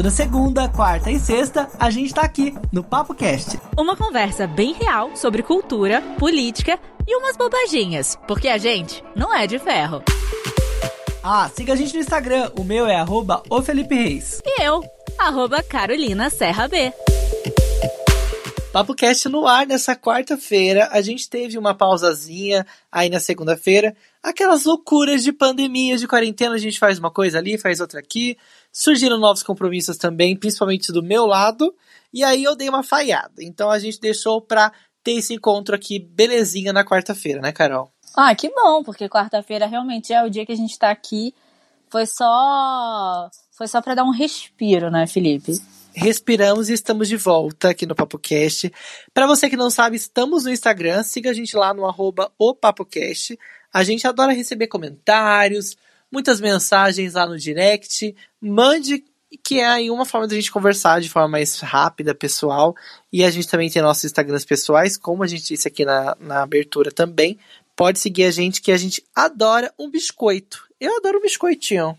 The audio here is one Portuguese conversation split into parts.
Toda segunda, quarta e sexta, a gente tá aqui no Papo Cast. Uma conversa bem real sobre cultura, política e umas bobaginhas, porque a gente não é de ferro. Ah, siga a gente no Instagram, o meu é arroba o Felipe Reis. E eu, arroba Carolina Serra B. Papo Cast no ar nessa quarta-feira. A gente teve uma pausazinha aí na segunda-feira. Aquelas loucuras de pandemia, de quarentena, a gente faz uma coisa ali, faz outra aqui. Surgiram novos compromissos também, principalmente do meu lado. E aí eu dei uma falhada. Então a gente deixou pra ter esse encontro aqui belezinha na quarta-feira, né, Carol? Ah, que bom, porque quarta-feira realmente é o dia que a gente tá aqui. Foi só. Foi ssó pra dar um respiro, né, Felipe? respiramos e estamos de volta aqui no PapoCast. Para você que não sabe, estamos no Instagram, siga a gente lá no arroba o PapoCast. A gente adora receber comentários, muitas mensagens lá no direct. Mande que é aí uma forma da gente conversar de forma mais rápida, pessoal. E a gente também tem nossos Instagrams pessoais, como a gente disse aqui na, na abertura também. Pode seguir a gente que a gente adora um biscoito. Eu adoro um biscoitinho.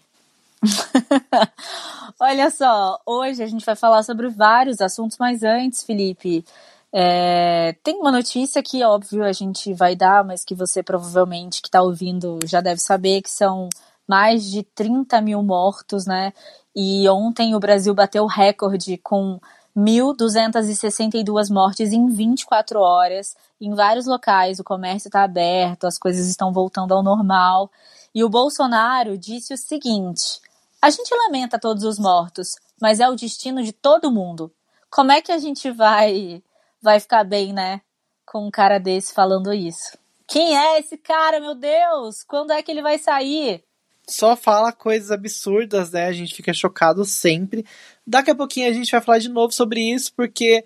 Olha só, hoje a gente vai falar sobre vários assuntos, mas antes, Felipe, é, tem uma notícia que, óbvio, a gente vai dar, mas que você provavelmente que está ouvindo já deve saber, que são mais de 30 mil mortos, né? E ontem o Brasil bateu recorde com 1.262 mortes em 24 horas. Em vários locais o comércio está aberto, as coisas estão voltando ao normal. E o Bolsonaro disse o seguinte: a gente lamenta todos os mortos, mas é o destino de todo mundo. Como é que a gente vai vai ficar bem, né, com um cara desse falando isso? Quem é esse cara, meu Deus? Quando é que ele vai sair? Só fala coisas absurdas, né? A gente fica chocado sempre. Daqui a pouquinho a gente vai falar de novo sobre isso, porque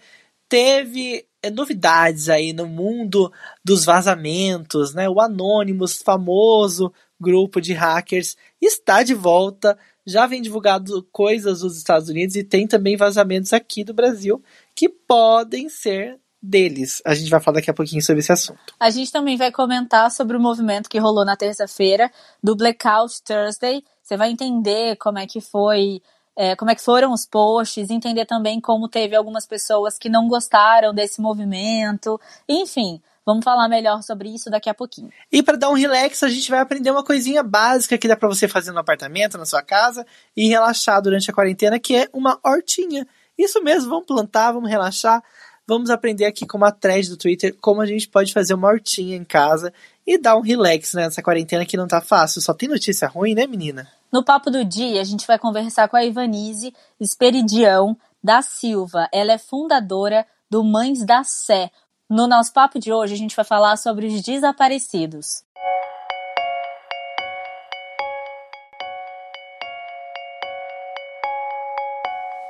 teve é, novidades aí no mundo dos vazamentos, né? O Anonymous, famoso grupo de hackers, está de volta já vem divulgado coisas dos Estados Unidos e tem também vazamentos aqui do Brasil que podem ser deles. A gente vai falar daqui a pouquinho sobre esse assunto. A gente também vai comentar sobre o movimento que rolou na terça-feira do Blackout Thursday. Você vai entender como é que foi, é, como é que foram os posts, entender também como teve algumas pessoas que não gostaram desse movimento, enfim. Vamos falar melhor sobre isso daqui a pouquinho. E para dar um relax, a gente vai aprender uma coisinha básica que dá para você fazer no apartamento, na sua casa e relaxar durante a quarentena, que é uma hortinha. Isso mesmo, vamos plantar, vamos relaxar. Vamos aprender aqui com uma thread do Twitter como a gente pode fazer uma hortinha em casa e dar um relax né, nessa quarentena que não tá fácil. Só tem notícia ruim, né, menina? No papo do dia, a gente vai conversar com a Ivanise Esperidião da Silva. Ela é fundadora do Mães da Sé, no nosso papo de hoje, a gente vai falar sobre os desaparecidos.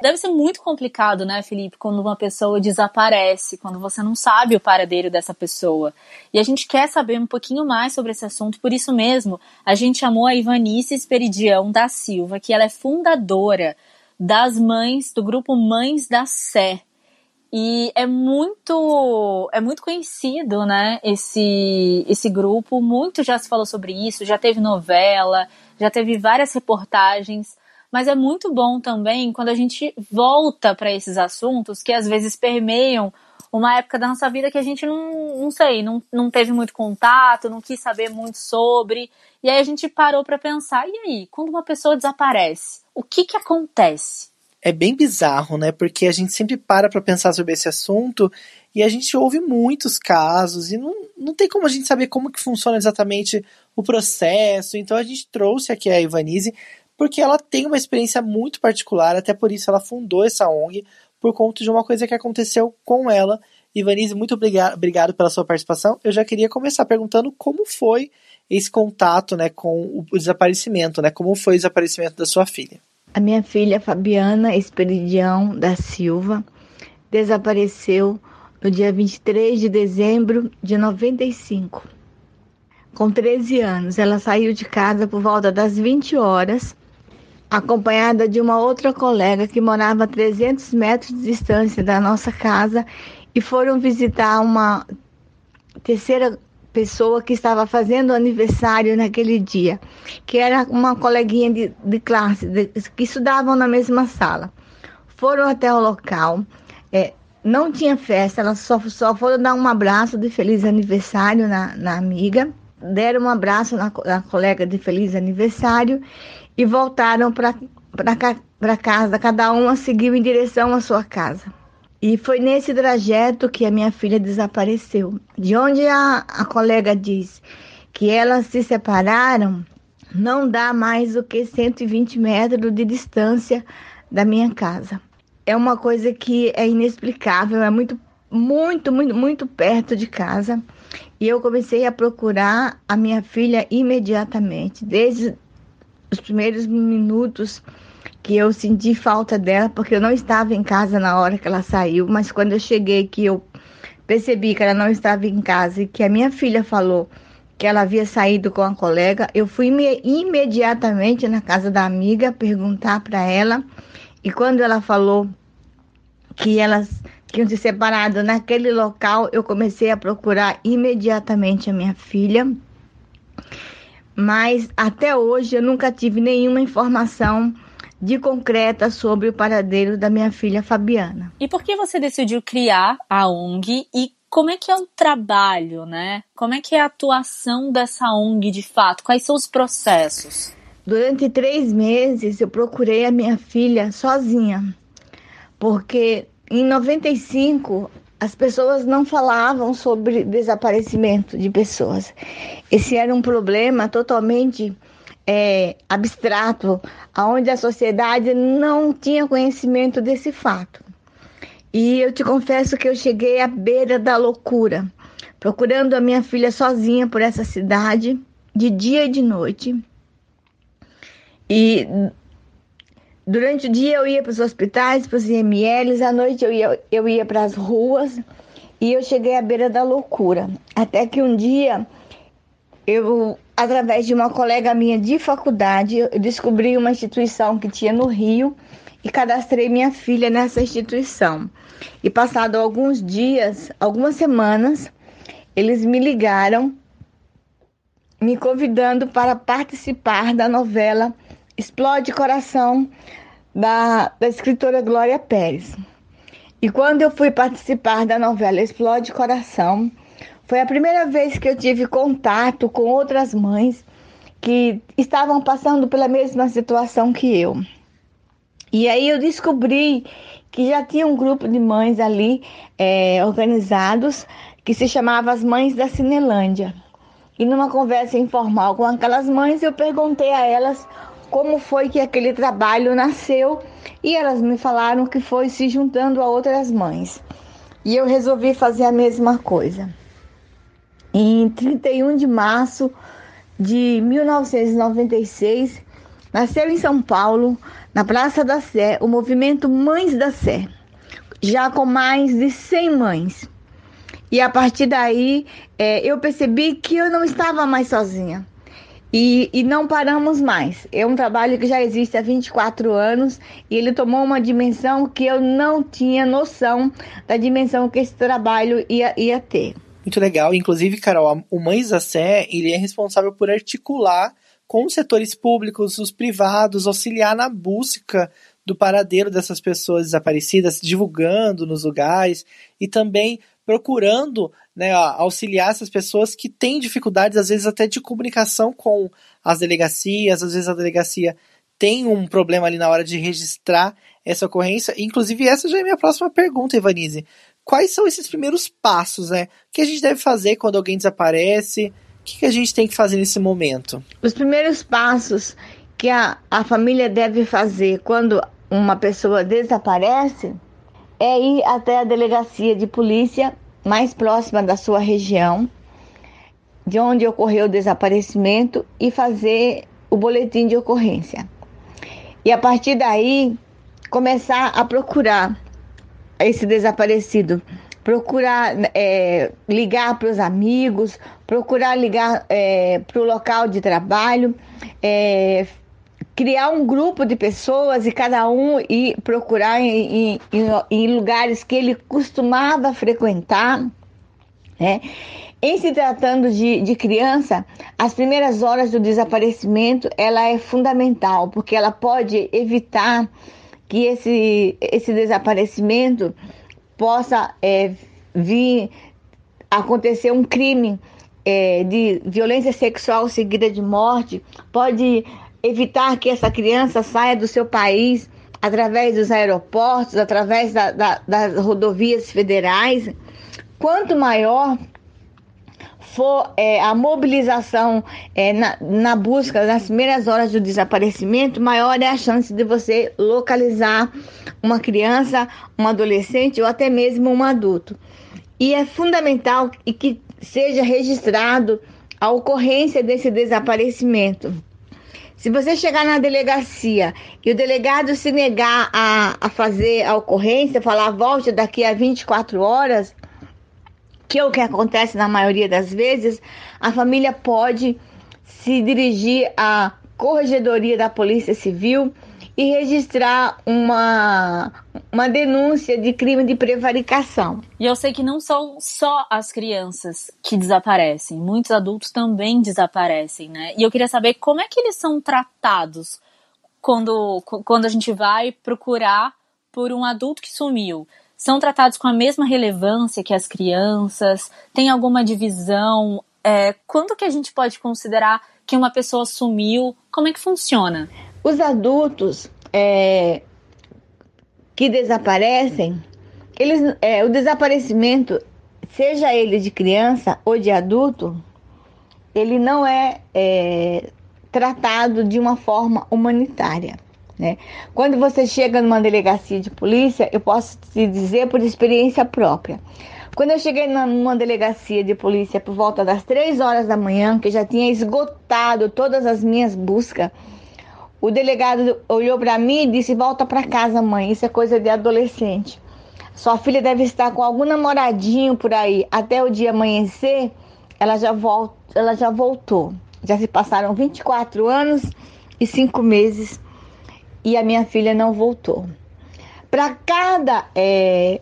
Deve ser muito complicado, né, Felipe, quando uma pessoa desaparece, quando você não sabe o paradeiro dessa pessoa. E a gente quer saber um pouquinho mais sobre esse assunto, por isso mesmo, a gente chamou a Ivanice Esperidião da Silva, que ela é fundadora das mães, do grupo Mães da Sé. E é muito é muito conhecido, né, esse esse grupo, muito já se falou sobre isso, já teve novela, já teve várias reportagens, mas é muito bom também quando a gente volta para esses assuntos que às vezes permeiam uma época da nossa vida que a gente não, não sei, não, não teve muito contato, não quis saber muito sobre. E aí a gente parou para pensar, e aí, quando uma pessoa desaparece, o que que acontece? é bem bizarro, né? Porque a gente sempre para para pensar sobre esse assunto e a gente ouve muitos casos e não, não tem como a gente saber como que funciona exatamente o processo. Então a gente trouxe aqui a Ivanise porque ela tem uma experiência muito particular, até por isso ela fundou essa ONG por conta de uma coisa que aconteceu com ela. Ivanise, muito obrigado pela sua participação. Eu já queria começar perguntando como foi esse contato, né, com o desaparecimento, né? Como foi o desaparecimento da sua filha? A minha filha Fabiana Esperidião da Silva desapareceu no dia 23 de dezembro de 95. Com 13 anos, ela saiu de casa por volta das 20 horas, acompanhada de uma outra colega que morava a 300 metros de distância da nossa casa e foram visitar uma terceira pessoa que estava fazendo aniversário naquele dia, que era uma coleguinha de, de classe, de, que estudavam na mesma sala. foram até o local. É, não tinha festa, elas só, só foram dar um abraço de feliz aniversário na, na amiga, deram um abraço na, na colega de feliz aniversário e voltaram para casa, cada uma seguiu em direção à sua casa. E foi nesse trajeto que a minha filha desapareceu. De onde a, a colega diz que elas se separaram, não dá mais do que 120 metros de distância da minha casa é uma coisa que é inexplicável, é muito, muito, muito, muito perto de casa. E eu comecei a procurar a minha filha imediatamente, desde os primeiros minutos que eu senti falta dela, porque eu não estava em casa na hora que ela saiu, mas quando eu cheguei que eu percebi que ela não estava em casa e que a minha filha falou que ela havia saído com a colega, eu fui imediatamente na casa da amiga perguntar para ela e quando ela falou que elas tinham se separado naquele local, eu comecei a procurar imediatamente a minha filha. Mas até hoje eu nunca tive nenhuma informação de concreta sobre o paradeiro da minha filha Fabiana. E por que você decidiu criar a ONG e como é que é o trabalho, né? Como é que é a atuação dessa ONG de fato? Quais são os processos? Durante três meses eu procurei a minha filha sozinha, porque em 95 as pessoas não falavam sobre desaparecimento de pessoas. Esse era um problema totalmente é, abstrato, onde a sociedade não tinha conhecimento desse fato. E eu te confesso que eu cheguei à beira da loucura, procurando a minha filha sozinha por essa cidade, de dia e de noite. E durante o dia eu ia para os hospitais, para os IMLs, à noite eu ia, eu ia para as ruas e eu cheguei à beira da loucura. Até que um dia eu, através de uma colega minha de faculdade, eu descobri uma instituição que tinha no Rio e cadastrei minha filha nessa instituição. E passado alguns dias, algumas semanas, eles me ligaram me convidando para participar da novela Explode Coração, da, da escritora Glória Pérez. E quando eu fui participar da novela Explode Coração, foi a primeira vez que eu tive contato com outras mães que estavam passando pela mesma situação que eu. E aí eu descobri que já tinha um grupo de mães ali é, organizados que se chamava as Mães da Cinelândia. E numa conversa informal com aquelas mães, eu perguntei a elas como foi que aquele trabalho nasceu e elas me falaram que foi se juntando a outras mães. E eu resolvi fazer a mesma coisa. Em 31 de março de 1996, nasceu em São Paulo, na Praça da Sé, o movimento Mães da Sé, já com mais de 100 mães. E a partir daí, é, eu percebi que eu não estava mais sozinha e, e não paramos mais. É um trabalho que já existe há 24 anos e ele tomou uma dimensão que eu não tinha noção da dimensão que esse trabalho ia, ia ter. Muito legal. Inclusive, Carol, o Mães da Sé, ele é responsável por articular com os setores públicos, os privados, auxiliar na busca do paradeiro dessas pessoas desaparecidas, divulgando nos lugares e também procurando né, auxiliar essas pessoas que têm dificuldades, às vezes até de comunicação com as delegacias, às vezes a delegacia tem um problema ali na hora de registrar essa ocorrência. Inclusive, essa já é a minha próxima pergunta, Ivanise. Quais são esses primeiros passos, né? O que a gente deve fazer quando alguém desaparece? O que a gente tem que fazer nesse momento? Os primeiros passos que a, a família deve fazer quando uma pessoa desaparece é ir até a delegacia de polícia mais próxima da sua região, de onde ocorreu o desaparecimento, e fazer o boletim de ocorrência. E a partir daí, começar a procurar esse desaparecido. Procurar é, ligar para os amigos, procurar ligar é, para o local de trabalho, é, criar um grupo de pessoas e cada um ir procurar em, em, em lugares que ele costumava frequentar, né? Em se tratando de, de criança, as primeiras horas do desaparecimento ela é fundamental porque ela pode evitar que esse, esse desaparecimento possa é, vir acontecer um crime é, de violência sexual seguida de morte, pode evitar que essa criança saia do seu país através dos aeroportos, através da, da, das rodovias federais. Quanto maior for é, a mobilização é, na, na, busca nas primeiras horas do desaparecimento, maior é a chance de você localizar uma criança, um adolescente ou até mesmo um adulto. E é fundamental que seja registrado a ocorrência desse desaparecimento. Se você chegar na delegacia e o delegado se negar a, a fazer a ocorrência, falar volte daqui a 24 horas, que é o que acontece na maioria das vezes, a família pode se dirigir à corregedoria da Polícia Civil e registrar uma, uma denúncia de crime de prevaricação. E eu sei que não são só as crianças que desaparecem, muitos adultos também desaparecem, né? E eu queria saber como é que eles são tratados quando, quando a gente vai procurar por um adulto que sumiu. São tratados com a mesma relevância que as crianças? Tem alguma divisão? É, quando que a gente pode considerar que uma pessoa sumiu? Como é que funciona? Os adultos é, que desaparecem, eles, é, o desaparecimento, seja ele de criança ou de adulto, ele não é, é tratado de uma forma humanitária. Né? Quando você chega numa delegacia de polícia, eu posso te dizer por experiência própria. Quando eu cheguei numa delegacia de polícia por volta das três horas da manhã, que já tinha esgotado todas as minhas buscas, o delegado olhou para mim e disse: Volta para casa, mãe. Isso é coisa de adolescente. Sua filha deve estar com algum namoradinho por aí. Até o dia amanhecer, ela já, volta, ela já voltou. Já se passaram 24 anos e 5 meses e a minha filha não voltou. Para cada é,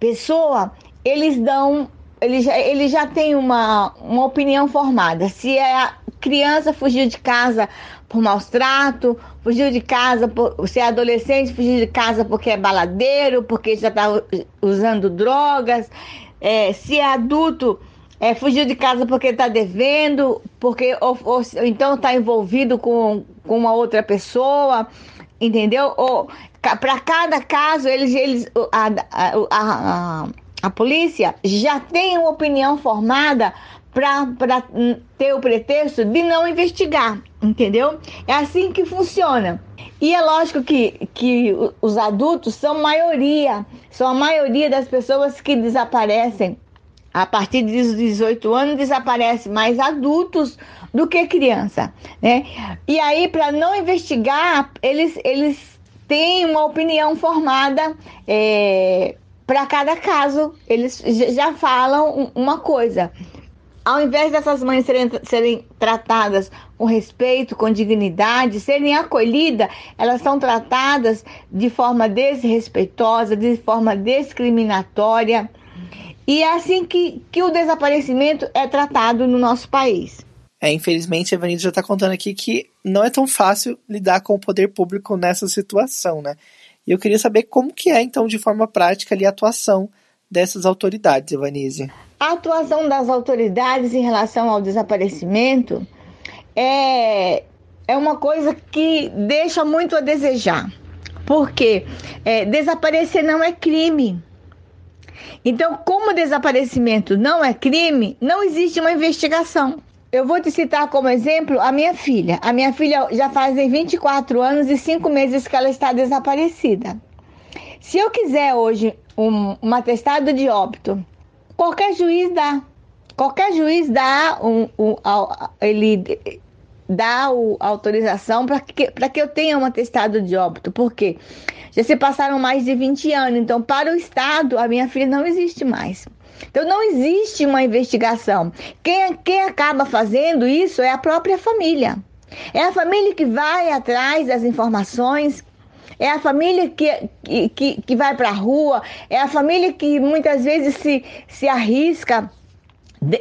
pessoa, eles dão, eles já, eles já têm uma, uma opinião formada. Se é criança fugiu de casa por maus trato, fugiu de casa, por, se é adolescente, fugiu de casa porque é baladeiro, porque já está usando drogas, é, se é adulto, é, fugiu de casa porque está devendo, porque ou, ou então está envolvido com, com uma outra pessoa, entendeu? Ou para cada caso, eles, eles a, a, a, a, polícia já tem uma opinião formada para ter o pretexto de não investigar, entendeu? É assim que funciona. E é lógico que, que os adultos são maioria, são a maioria das pessoas que desaparecem. A partir dos 18 anos desaparece mais adultos do que criança, né? E aí para não investigar, eles eles têm uma opinião formada é, para cada caso. Eles já falam uma coisa. Ao invés dessas mães serem, serem tratadas com respeito, com dignidade, serem acolhidas, elas são tratadas de forma desrespeitosa, de forma discriminatória. E é assim que, que o desaparecimento é tratado no nosso país. É, infelizmente, a Evanilda já está contando aqui que não é tão fácil lidar com o poder público nessa situação, né? E eu queria saber como que é, então, de forma prática, ali, a atuação dessas autoridades, Evanise. A atuação das autoridades em relação ao desaparecimento é, é uma coisa que deixa muito a desejar. Porque é, desaparecer não é crime. Então, como desaparecimento não é crime, não existe uma investigação. Eu vou te citar como exemplo a minha filha. A minha filha já fazem 24 anos e 5 meses que ela está desaparecida. Se eu quiser hoje um, um atestado de óbito Qualquer juiz dá. Qualquer juiz dá um, um, ele dá o, autorização para que, que eu tenha um atestado de óbito. Por quê? Já se passaram mais de 20 anos. Então, para o Estado, a minha filha não existe mais. Então, não existe uma investigação. Quem, quem acaba fazendo isso é a própria família. É a família que vai atrás das informações, é a família que, que, que vai para a rua, é a família que muitas vezes se, se arrisca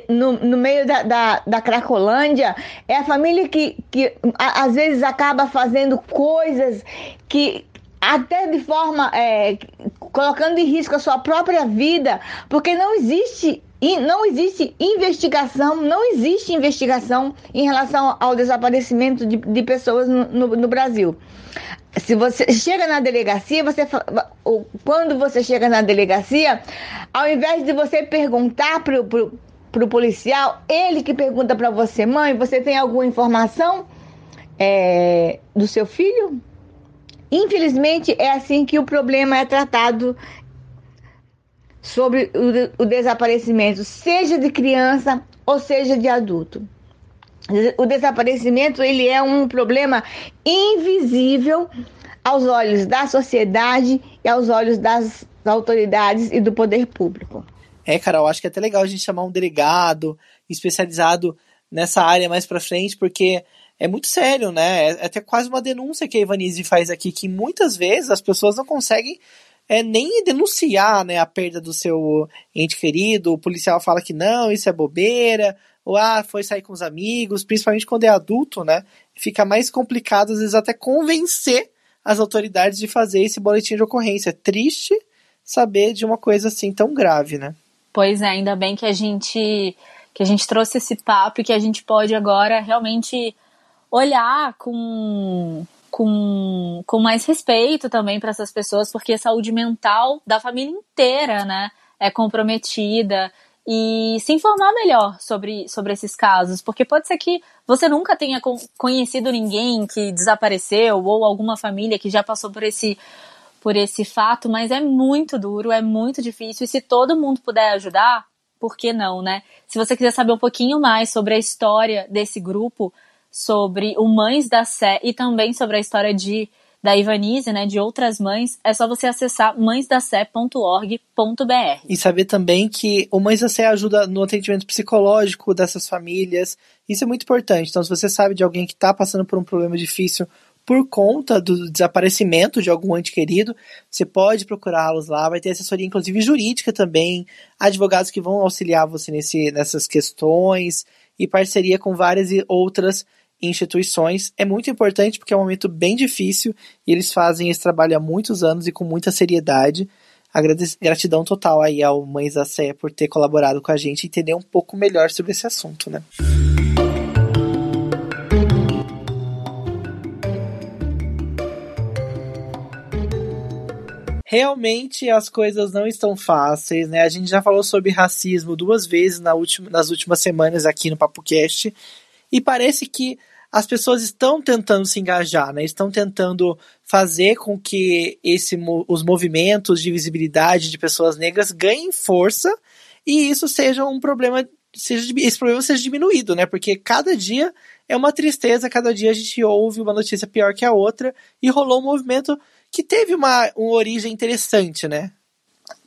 no, no meio da, da, da, Cracolândia, é a família que, que às vezes acaba fazendo coisas que até de forma é, colocando em risco a sua própria vida, porque não existe não existe investigação, não existe investigação em relação ao desaparecimento de, de pessoas no, no, no, Brasil. Se você chega na delegacia, você quando você chega na delegacia, ao invés de você perguntar para o policial, ele que pergunta para você, mãe, você tem alguma informação é, do seu filho? Infelizmente, é assim que o problema é tratado sobre o, o desaparecimento, seja de criança ou seja de adulto. O desaparecimento ele é um problema invisível aos olhos da sociedade e aos olhos das autoridades e do poder público. É, Carol, acho que é até legal a gente chamar um delegado especializado nessa área mais para frente, porque é muito sério, né? É até quase uma denúncia que a Ivanise faz aqui, que muitas vezes as pessoas não conseguem é, nem denunciar né, a perda do seu ente querido. O policial fala que não, isso é bobeira, ou ah, foi sair com os amigos, principalmente quando é adulto, né? Fica mais complicado, às vezes, até convencer as autoridades de fazer esse boletim de ocorrência. É triste saber de uma coisa assim tão grave, né? Pois é, ainda bem que a gente que a gente trouxe esse papo e que a gente pode agora realmente olhar com, com, com mais respeito também para essas pessoas, porque a saúde mental da família inteira, né, é comprometida e se informar melhor sobre, sobre esses casos, porque pode ser que você nunca tenha conhecido ninguém que desapareceu ou alguma família que já passou por esse por esse fato, mas é muito duro, é muito difícil e se todo mundo puder ajudar, por que não, né? Se você quiser saber um pouquinho mais sobre a história desse grupo, sobre o Mães da Sé e também sobre a história de da Ivanise, né, de outras mães, é só você acessar mãesdacé.org.br. E saber também que o Mães da Sé ajuda no atendimento psicológico dessas famílias. Isso é muito importante. Então, se você sabe de alguém que está passando por um problema difícil por conta do desaparecimento de algum ente querido, você pode procurá-los lá. Vai ter assessoria, inclusive jurídica também, advogados que vão auxiliar você nesse, nessas questões e parceria com várias outras instituições. É muito importante porque é um momento bem difícil e eles fazem esse trabalho há muitos anos e com muita seriedade. Gratidão total aí ao Mães da Sé por ter colaborado com a gente e entender um pouco melhor sobre esse assunto, né? realmente as coisas não estão fáceis, né? A gente já falou sobre racismo duas vezes na última, nas últimas semanas aqui no PapoCast e parece que as pessoas estão tentando se engajar, né? Estão tentando fazer com que esse, os movimentos de visibilidade de pessoas negras ganhem força e isso seja um problema, seja, esse problema seja diminuído, né? Porque cada dia é uma tristeza, cada dia a gente ouve uma notícia pior que a outra e rolou um movimento que teve uma, uma origem interessante, né?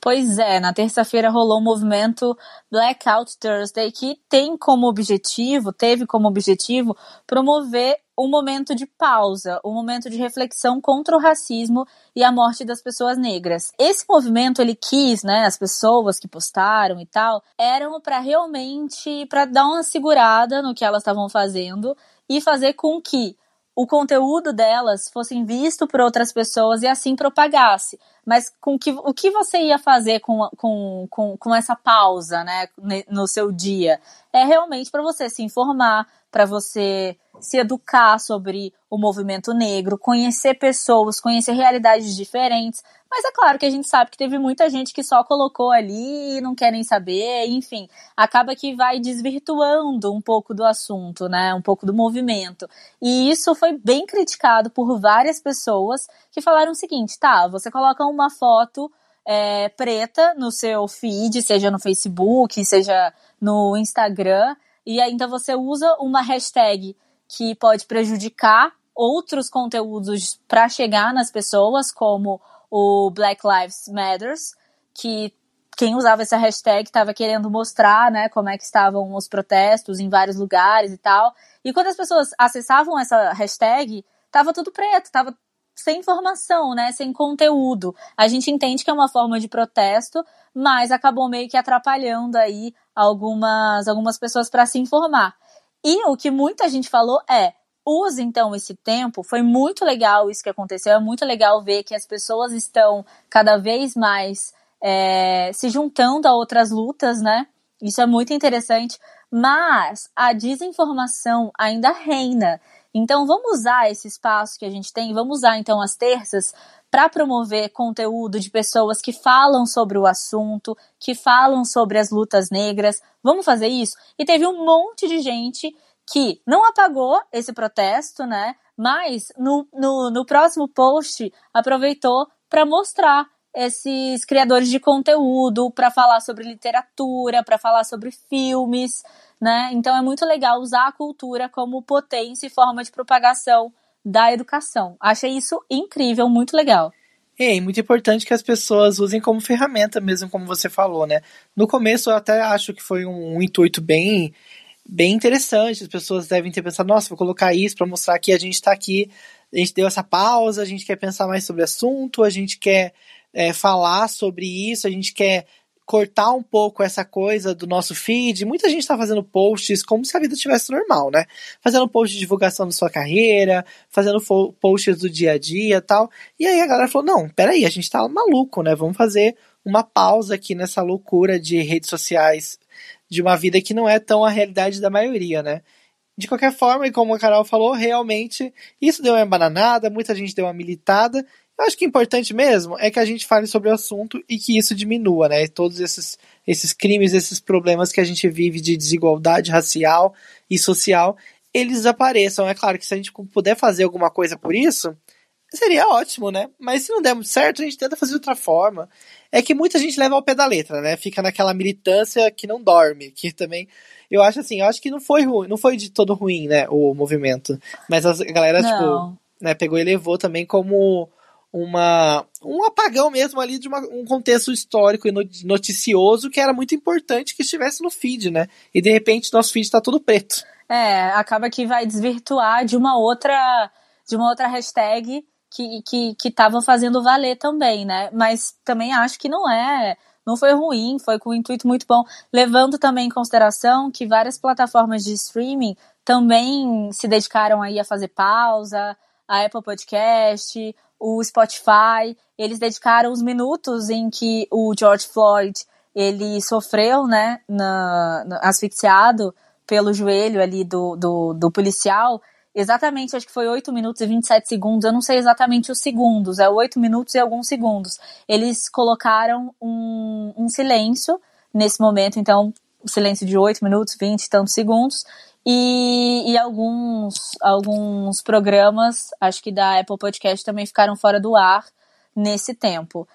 Pois é, na terça-feira rolou o movimento Blackout Thursday, que tem como objetivo, teve como objetivo, promover um momento de pausa, um momento de reflexão contra o racismo e a morte das pessoas negras. Esse movimento ele quis, né, as pessoas que postaram e tal, eram para realmente para dar uma segurada no que elas estavam fazendo e fazer com que o conteúdo delas fosse visto por outras pessoas e assim propagasse. Mas com que, o que você ia fazer com, com, com, com essa pausa né, no seu dia? É realmente para você se informar, para você se educar sobre o movimento negro, conhecer pessoas, conhecer realidades diferentes, mas é claro que a gente sabe que teve muita gente que só colocou ali e não quer nem saber, enfim, acaba que vai desvirtuando um pouco do assunto, né? Um pouco do movimento. E isso foi bem criticado por várias pessoas que falaram o seguinte: tá, você coloca uma foto é, preta no seu feed, seja no Facebook, seja no Instagram, e ainda você usa uma hashtag que pode prejudicar outros conteúdos para chegar nas pessoas, como o Black Lives Matters, que quem usava essa hashtag estava querendo mostrar, né, como é que estavam os protestos em vários lugares e tal. E quando as pessoas acessavam essa hashtag, tava tudo preto, tava sem informação, né, sem conteúdo. A gente entende que é uma forma de protesto, mas acabou meio que atrapalhando aí algumas algumas pessoas para se informar. E o que muita gente falou é: use então esse tempo. Foi muito legal isso que aconteceu. É muito legal ver que as pessoas estão cada vez mais é, se juntando a outras lutas, né? Isso é muito interessante. Mas a desinformação ainda reina. Então vamos usar esse espaço que a gente tem, vamos usar então as terças para promover conteúdo de pessoas que falam sobre o assunto, que falam sobre as lutas negras. Vamos fazer isso? E teve um monte de gente que não apagou esse protesto, né? Mas no, no, no próximo post aproveitou para mostrar esses criadores de conteúdo, para falar sobre literatura, para falar sobre filmes, né? Então é muito legal usar a cultura como potência e forma de propagação da educação. Achei isso incrível, muito legal. É, e muito importante que as pessoas usem como ferramenta mesmo, como você falou, né? No começo eu até acho que foi um, um intuito bem bem interessante. As pessoas devem ter pensado, nossa, vou colocar isso para mostrar que a gente está aqui, a gente deu essa pausa, a gente quer pensar mais sobre o assunto, a gente quer é, falar sobre isso, a gente quer cortar um pouco essa coisa do nosso feed. Muita gente está fazendo posts como se a vida tivesse normal, né? Fazendo post de divulgação da sua carreira, fazendo posts do dia a dia tal. E aí a galera falou: não, peraí, a gente tá maluco, né? Vamos fazer uma pausa aqui nessa loucura de redes sociais, de uma vida que não é tão a realidade da maioria, né? De qualquer forma, e como a Carol falou, realmente isso deu uma bananada, muita gente deu uma militada, eu acho que o importante mesmo é que a gente fale sobre o assunto e que isso diminua, né? Todos esses, esses crimes, esses problemas que a gente vive de desigualdade racial e social, eles desapareçam. É claro que se a gente puder fazer alguma coisa por isso, seria ótimo, né? Mas se não der muito certo, a gente tenta fazer de outra forma. É que muita gente leva ao pé da letra, né? Fica naquela militância que não dorme, que também eu acho assim, eu acho que não foi ruim, não foi de todo ruim, né, o movimento. Mas a galera, tipo, não. tipo, né, pegou e levou também como uma um apagão mesmo ali de uma, um contexto histórico e noticioso que era muito importante que estivesse no feed, né? E de repente nosso feed está todo preto. É, acaba que vai desvirtuar de uma outra de uma outra hashtag que que tava fazendo valer também, né? Mas também acho que não é não foi ruim, foi com um intuito muito bom, levando também em consideração que várias plataformas de streaming também se dedicaram aí a fazer pausa, a Apple Podcast, o Spotify, eles dedicaram os minutos em que o George Floyd ele sofreu, né, na, na, asfixiado pelo joelho ali do, do, do, policial, exatamente, acho que foi 8 minutos e 27 segundos, eu não sei exatamente os segundos, é 8 minutos e alguns segundos. Eles colocaram um, um silêncio nesse momento, então, silêncio de 8 minutos, 20 e tantos segundos, e, e alguns, alguns programas, acho que da Apple Podcast, também ficaram fora do ar nesse tempo.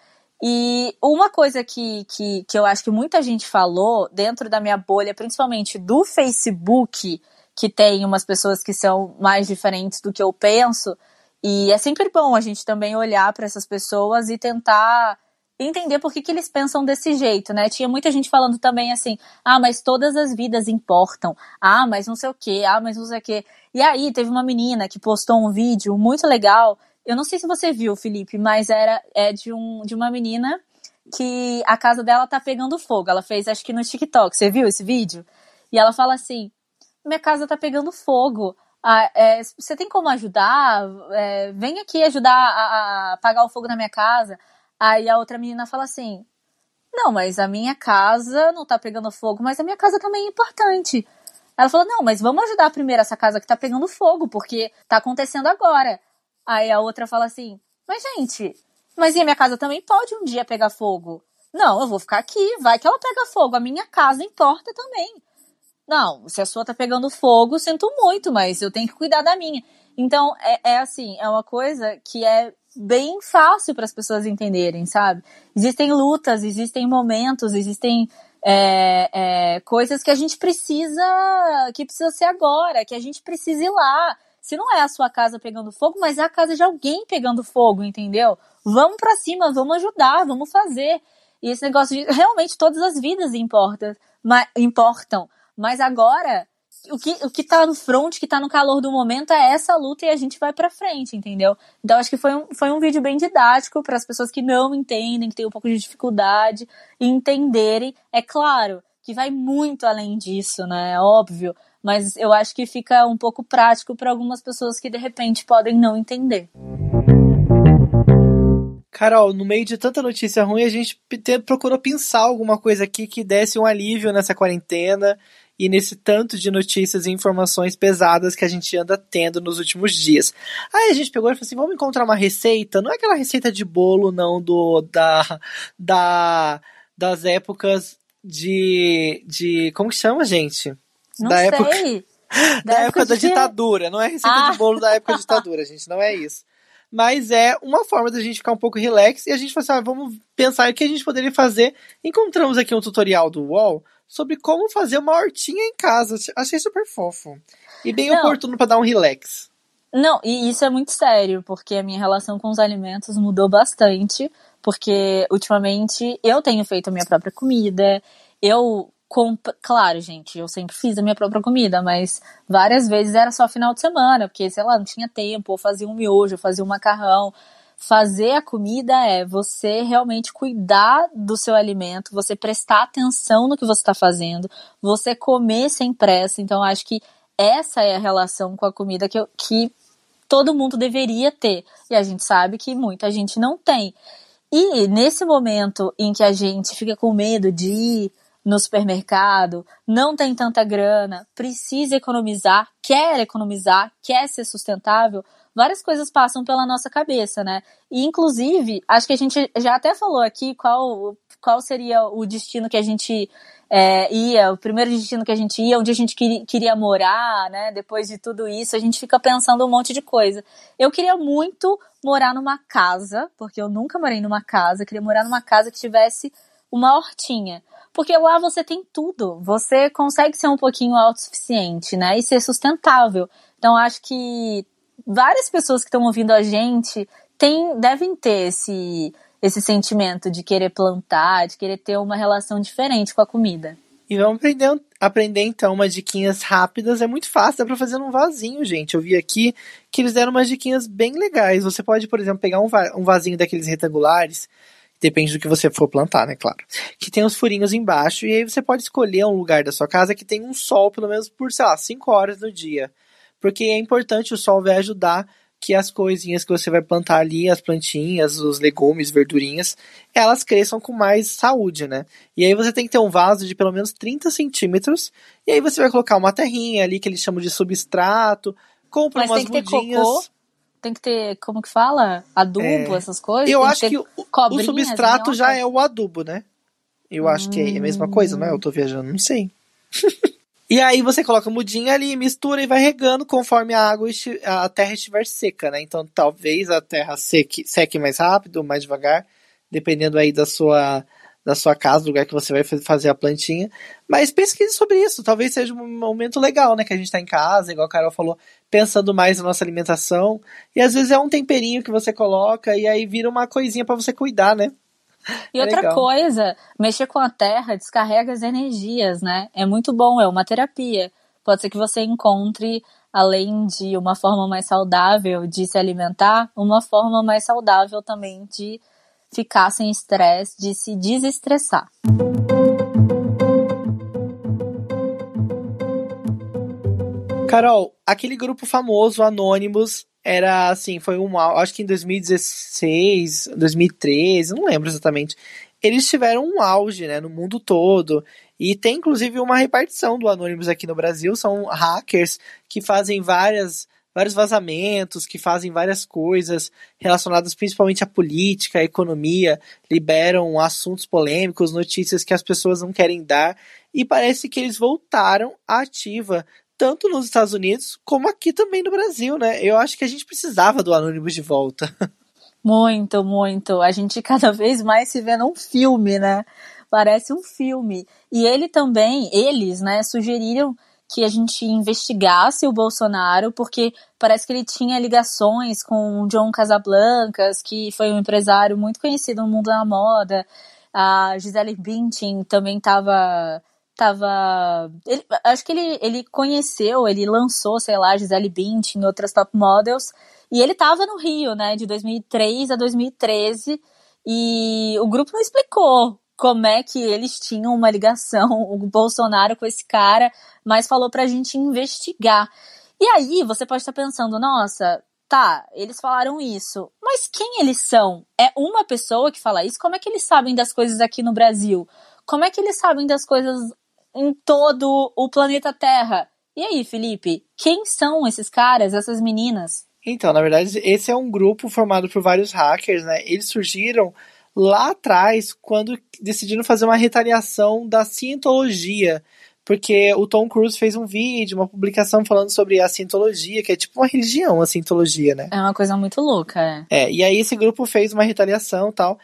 E uma coisa que, que, que eu acho que muita gente falou dentro da minha bolha, principalmente do Facebook, que tem umas pessoas que são mais diferentes do que eu penso, e é sempre bom a gente também olhar para essas pessoas e tentar entender por que, que eles pensam desse jeito, né? Tinha muita gente falando também assim, ah, mas todas as vidas importam, ah, mas não sei o que, ah, mas não sei o que. E aí teve uma menina que postou um vídeo muito legal, eu não sei se você viu, Felipe, mas era é de, um, de uma menina que a casa dela tá pegando fogo. Ela fez, acho que no TikTok, você viu esse vídeo? E ela fala assim, minha casa tá pegando fogo. Ah, é, você tem como ajudar? É, vem aqui ajudar a, a apagar o fogo na minha casa. Aí a outra menina fala assim: Não, mas a minha casa não tá pegando fogo, mas a minha casa também é importante. Ela falou: Não, mas vamos ajudar primeiro essa casa que tá pegando fogo, porque tá acontecendo agora. Aí a outra fala assim: Mas gente, mas e a minha casa também pode um dia pegar fogo? Não, eu vou ficar aqui, vai que ela pega fogo, a minha casa importa também. Não, se a sua tá pegando fogo, sinto muito, mas eu tenho que cuidar da minha. Então, é, é assim, é uma coisa que é bem fácil para as pessoas entenderem, sabe? Existem lutas, existem momentos, existem é, é, coisas que a gente precisa, que precisa ser agora, que a gente precisa ir lá. Se não é a sua casa pegando fogo, mas é a casa de alguém pegando fogo, entendeu? Vamos para cima, vamos ajudar, vamos fazer. E esse negócio de realmente todas as vidas importam, mas, importam. Mas agora o que, o que tá no front, que tá no calor do momento é essa luta e a gente vai pra frente, entendeu? Então acho que foi um, foi um vídeo bem didático para as pessoas que não entendem, que têm um pouco de dificuldade em entenderem. É claro que vai muito além disso, né? É óbvio. mas eu acho que fica um pouco prático para algumas pessoas que de repente podem não entender. Carol, no meio de tanta notícia ruim, a gente procurou pensar alguma coisa aqui que desse um alívio nessa quarentena e nesse tanto de notícias e informações pesadas que a gente anda tendo nos últimos dias. Aí a gente pegou e falou assim: vamos encontrar uma receita, não é aquela receita de bolo, não, do da, da das épocas de. de como que chama, gente? Não da sei. época. Da, da época, da ditadura. Não é receita ah. de bolo da época da ditadura, gente. Não é isso mas é uma forma da gente ficar um pouco relax e a gente falou assim, ah, vamos pensar o que a gente poderia fazer. Encontramos aqui um tutorial do UOL sobre como fazer uma hortinha em casa. Achei super fofo. E bem Não. oportuno para dar um relax. Não, e isso é muito sério, porque a minha relação com os alimentos mudou bastante, porque ultimamente eu tenho feito a minha própria comida, eu Claro, gente, eu sempre fiz a minha própria comida, mas várias vezes era só final de semana, porque, sei lá, não tinha tempo, ou fazia um miojo, ou fazia um macarrão. Fazer a comida é você realmente cuidar do seu alimento, você prestar atenção no que você está fazendo, você comer sem pressa. Então, acho que essa é a relação com a comida que, eu, que todo mundo deveria ter. E a gente sabe que muita gente não tem. E nesse momento em que a gente fica com medo de ir no supermercado, não tem tanta grana, precisa economizar, quer economizar, quer ser sustentável, várias coisas passam pela nossa cabeça, né? E inclusive, acho que a gente já até falou aqui qual, qual seria o destino que a gente é, ia, o primeiro destino que a gente ia, onde a gente queria, queria morar, né? Depois de tudo isso, a gente fica pensando um monte de coisa. Eu queria muito morar numa casa, porque eu nunca morei numa casa, queria morar numa casa que tivesse uma hortinha. Porque lá você tem tudo. Você consegue ser um pouquinho autossuficiente, né? E ser sustentável. Então acho que várias pessoas que estão ouvindo a gente tem, devem ter esse, esse sentimento de querer plantar, de querer ter uma relação diferente com a comida. E vamos aprender, aprender então umas diquinhas rápidas. É muito fácil, dá pra fazer num vasinho, gente. Eu vi aqui que eles deram umas diquinhas bem legais. Você pode, por exemplo, pegar um, um vasinho daqueles retangulares, Depende do que você for plantar, né? Claro. Que tem uns furinhos embaixo, e aí você pode escolher um lugar da sua casa que tem um sol, pelo menos por, sei lá, 5 horas no dia. Porque é importante, o sol vai ajudar que as coisinhas que você vai plantar ali, as plantinhas, os legumes, verdurinhas, elas cresçam com mais saúde, né? E aí você tem que ter um vaso de pelo menos 30 centímetros, e aí você vai colocar uma terrinha ali que eles chamam de substrato, compra Mas umas tem que mudinhas. Ter cocô tem que ter, como que fala? Adubo, é, essas coisas? Eu acho que, que o, substrato já é o adubo, né? Eu hum. acho que é a mesma coisa, não é? Eu tô viajando, não sei. e aí você coloca mudinha ali, mistura e vai regando conforme a água, a terra estiver seca, né? Então talvez a terra seque, seque mais rápido, mais devagar, dependendo aí da sua da sua casa, do lugar que você vai fazer a plantinha. Mas pesquise sobre isso. Talvez seja um momento legal, né? Que a gente tá em casa, igual a Carol falou, pensando mais na nossa alimentação. E às vezes é um temperinho que você coloca e aí vira uma coisinha para você cuidar, né? E é outra legal. coisa, mexer com a terra descarrega as energias, né? É muito bom, é uma terapia. Pode ser que você encontre, além de uma forma mais saudável de se alimentar, uma forma mais saudável também de ficar sem estresse, de se desestressar. Carol, aquele grupo famoso, Anonymous, era assim, foi um, acho que em 2016, 2013, não lembro exatamente. Eles tiveram um auge, né, no mundo todo. E tem inclusive uma repartição do Anonymous aqui no Brasil, são hackers que fazem várias vários vazamentos, que fazem várias coisas relacionadas principalmente à política, à economia, liberam assuntos polêmicos, notícias que as pessoas não querem dar, e parece que eles voltaram à ativa, tanto nos Estados Unidos como aqui também no Brasil, né? Eu acho que a gente precisava do Anonymous de volta. Muito, muito. A gente cada vez mais se vê num filme, né? Parece um filme. E ele também, eles, né, sugeriram que a gente investigasse o Bolsonaro, porque parece que ele tinha ligações com o John Casablancas, que foi um empresário muito conhecido no mundo da moda. A Gisele Bündchen também estava tava ele, acho que ele, ele conheceu, ele lançou, sei lá, Gisele Bündchen e outras top models, e ele tava no Rio, né, de 2003 a 2013, e o grupo não explicou como é que eles tinham uma ligação, o Bolsonaro com esse cara, mas falou pra gente investigar. E aí você pode estar pensando, nossa, tá, eles falaram isso, mas quem eles são? É uma pessoa que fala isso? Como é que eles sabem das coisas aqui no Brasil? Como é que eles sabem das coisas em todo o planeta Terra? E aí, Felipe, quem são esses caras, essas meninas? Então, na verdade, esse é um grupo formado por vários hackers, né? Eles surgiram lá atrás, quando decidiram fazer uma retaliação da cientologia. Porque o Tom Cruise fez um vídeo, uma publicação falando sobre a cientologia, que é tipo uma religião, a cientologia, né? É uma coisa muito louca, é. É, e aí esse grupo fez uma retaliação tal.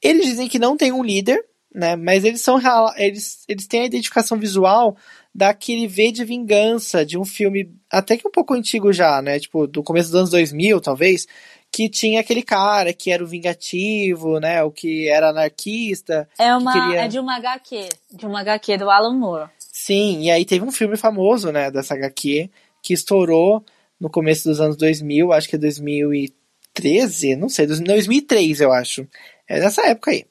Eles dizem que não tem um líder, né? Mas eles são eles, eles têm a identificação visual daquele V de Vingança, de um filme até que um pouco antigo já, né? Tipo, do começo dos anos 2000, talvez, que tinha aquele cara que era o vingativo, né? O que era anarquista. É uma queria... é de uma HQ, de uma HQ do Alan Moore. Sim, e aí teve um filme famoso, né, dessa HQ, que estourou no começo dos anos 2000, acho que é 2013, não sei, 2003 eu acho. É nessa época aí.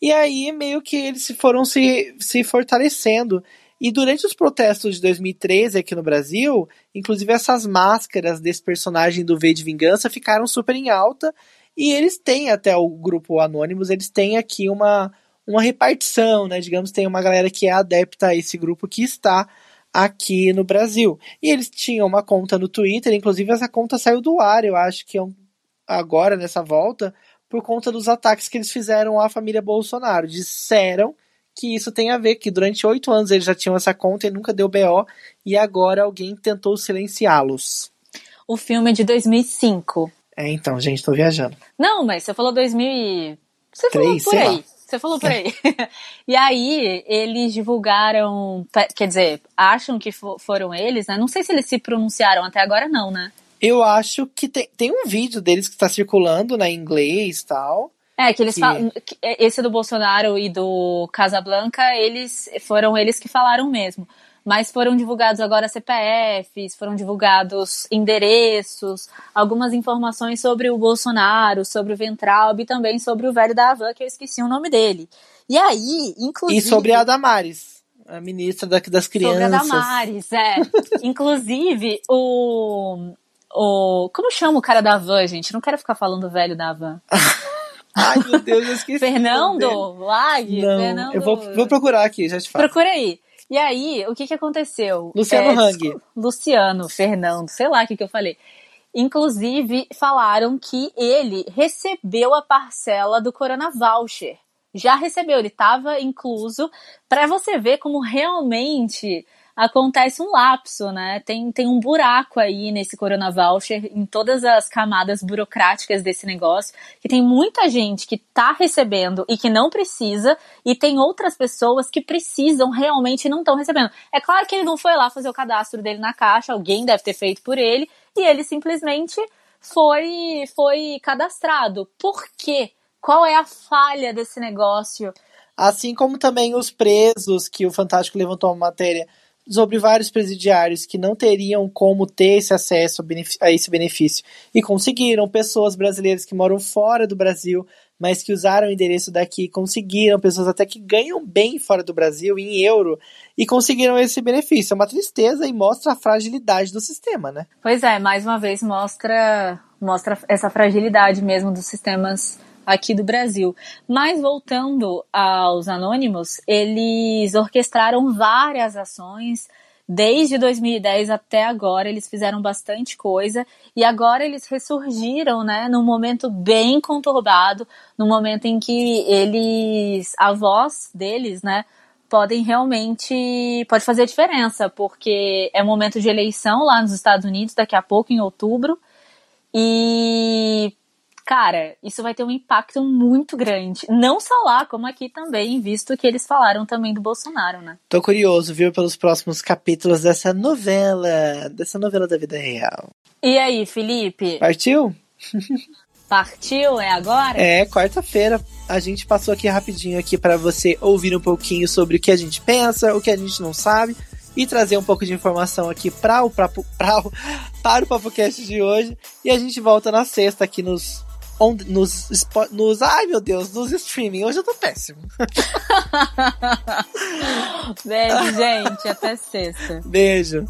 E aí meio que eles foram se, se fortalecendo. E durante os protestos de 2013 aqui no Brasil, inclusive essas máscaras desse personagem do V de Vingança ficaram super em alta. E eles têm até o grupo Anônimos, eles têm aqui uma, uma repartição, né? Digamos, tem uma galera que é adepta a esse grupo que está aqui no Brasil. E eles tinham uma conta no Twitter, inclusive essa conta saiu do ar, eu acho que é agora nessa volta, por conta dos ataques que eles fizeram à família Bolsonaro. Disseram que isso tem a ver, que durante oito anos eles já tinham essa conta e nunca deu BO, e agora alguém tentou silenciá-los. O filme é de 2005. É, então, gente, tô viajando. Não, mas você falou 2000 e... Você Três, falou por aí. Lá. Você falou por aí. e aí, eles divulgaram, quer dizer, acham que foram eles, né? Não sei se eles se pronunciaram até agora, não, né? Eu acho que tem, tem um vídeo deles que está circulando na né, inglês e tal. É, que eles que... falam. Esse do Bolsonaro e do Casablanca, eles foram eles que falaram mesmo. Mas foram divulgados agora CPFs, foram divulgados endereços, algumas informações sobre o Bolsonaro, sobre o Ventralb e também sobre o velho da Havan, que eu esqueci o nome dele. E aí, inclusive. E sobre a Damares a ministra das crianças. Sobre a Damares, é. Inclusive, o, o. Como chama o cara da van, gente? Não quero ficar falando velho da van. Ai, meu Deus, eu esqueci. Fernando Lag? Não, Fernando... eu vou, vou procurar aqui, já te falo. Procura aí. E aí, o que que aconteceu? Luciano é, Hang. Luciano, Fernando, sei lá o que que eu falei. Inclusive, falaram que ele recebeu a parcela do Corona Voucher. Já recebeu, ele estava incluso, para você ver como realmente acontece um lapso, né? Tem, tem um buraco aí nesse Corona Voucher, em todas as camadas burocráticas desse negócio, que tem muita gente que tá recebendo e que não precisa, e tem outras pessoas que precisam realmente e não estão recebendo. É claro que ele não foi lá fazer o cadastro dele na caixa, alguém deve ter feito por ele, e ele simplesmente foi, foi cadastrado. Por quê? Qual é a falha desse negócio? Assim como também os presos, que o Fantástico levantou uma matéria sobre vários presidiários que não teriam como ter esse acesso a esse benefício e conseguiram, pessoas brasileiras que moram fora do Brasil, mas que usaram o endereço daqui, conseguiram, pessoas até que ganham bem fora do Brasil, em euro, e conseguiram esse benefício. É uma tristeza e mostra a fragilidade do sistema, né? Pois é, mais uma vez mostra, mostra essa fragilidade mesmo dos sistemas aqui do Brasil. Mas voltando aos anônimos, eles orquestraram várias ações. Desde 2010 até agora, eles fizeram bastante coisa e agora eles ressurgiram, né, num momento bem conturbado, no momento em que eles, a voz deles, né, podem realmente pode fazer diferença, porque é momento de eleição lá nos Estados Unidos daqui a pouco em outubro. E cara, isso vai ter um impacto muito grande. Não só lá, como aqui também, visto que eles falaram também do Bolsonaro, né? Tô curioso, viu, pelos próximos capítulos dessa novela, dessa novela da vida real. E aí, Felipe? Partiu? Partiu? É agora? É, quarta-feira. A gente passou aqui rapidinho aqui para você ouvir um pouquinho sobre o que a gente pensa, o que a gente não sabe e trazer um pouco de informação aqui para o, pra, pra, para o PapoCast de hoje. E a gente volta na sexta aqui nos on, nos, nos. Ai meu Deus, nos streaming. Hoje eu tô péssimo. Beijo, gente. Até sexta. Beijo.